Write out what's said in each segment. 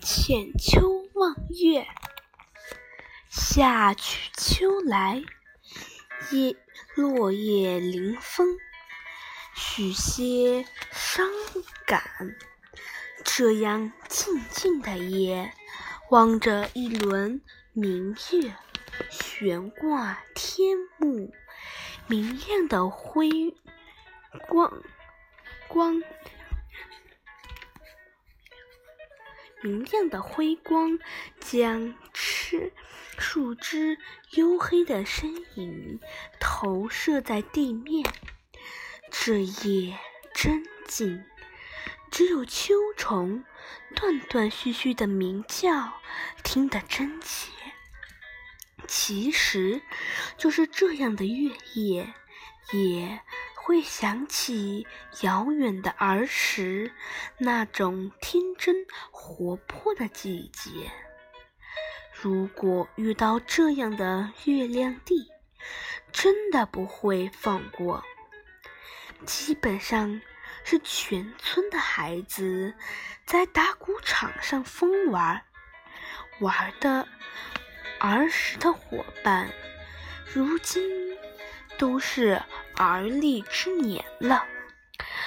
浅秋望月，夏去秋来，叶落叶临风，许些伤感。这样静静的夜，望着一轮明月，悬挂天幕，明亮的辉光光。明亮的辉光将枝树枝黝黑的身影投射在地面。这夜真静，只有秋虫断断续续的鸣叫，听得真切。其实，就是这样的月夜，也。会想起遥远的儿时，那种天真活泼的季节。如果遇到这样的月亮地，真的不会放过。基本上是全村的孩子在打谷场上疯玩，玩的儿时的伙伴，如今都是。而立之年了，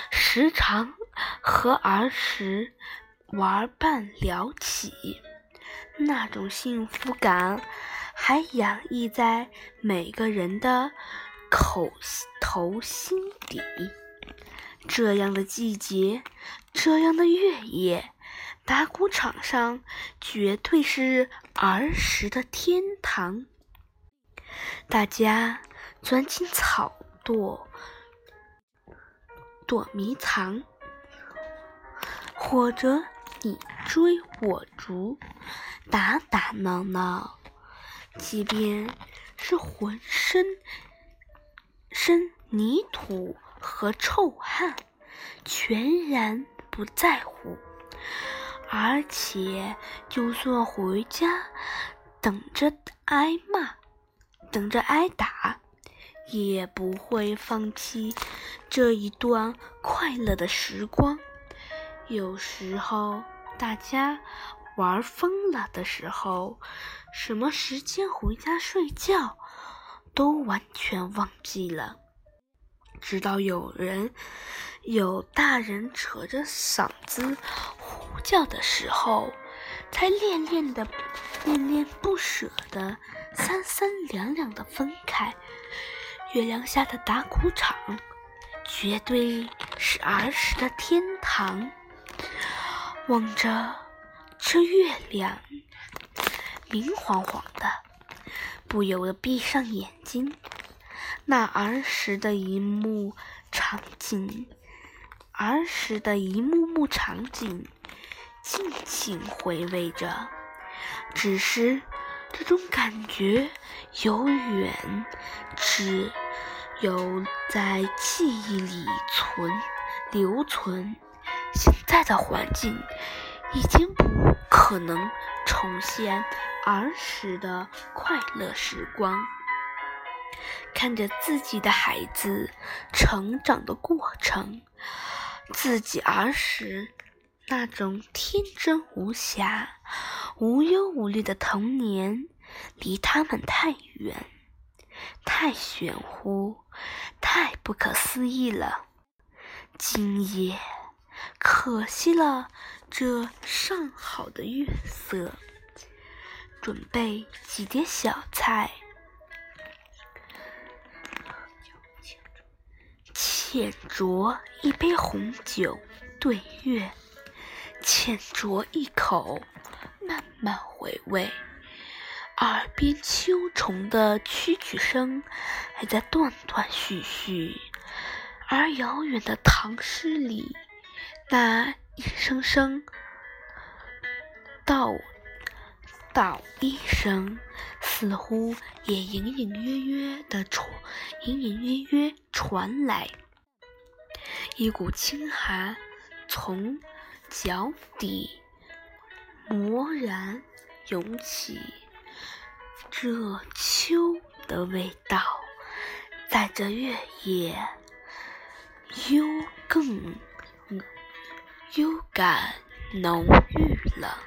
时常和儿时玩伴聊起，那种幸福感还洋溢在每个人的口头心底。这样的季节，这样的月夜，打鼓场上绝对是儿时的天堂。大家钻进草。垛躲迷藏，或者你追我逐，打打闹闹，即便是浑身身泥土和臭汗，全然不在乎。而且，就算回家，等着挨骂，等着挨打。也不会放弃这一段快乐的时光。有时候，大家玩疯了的时候，什么时间回家睡觉都完全忘记了。直到有人有大人扯着嗓子呼叫的时候，才恋恋的、恋恋不舍的、三三两两的分开。月亮下的打谷场，绝对是儿时的天堂。望着这月亮，明晃晃的，不由得闭上眼睛。那儿时的一幕场景，儿时的一幕幕场景，静静回味着。只是这种感觉由远至。有在记忆里存留存，现在的环境已经不可能重现儿时的快乐时光。看着自己的孩子成长的过程，自己儿时那种天真无瑕、无忧无虑的童年，离他们太远。太玄乎，太不可思议了！今夜可惜了这上好的月色，准备几碟小菜，浅酌一杯红酒对月，浅酌一口，慢慢回味。耳边秋虫的蛐蛐声还在断断续续，而遥远的唐诗里，那一声声道道一声，似乎也隐隐约约的传，隐隐约约传来，一股清寒从脚底蓦然涌起。这秋的味道，在这月夜，幽更，幽感浓郁了。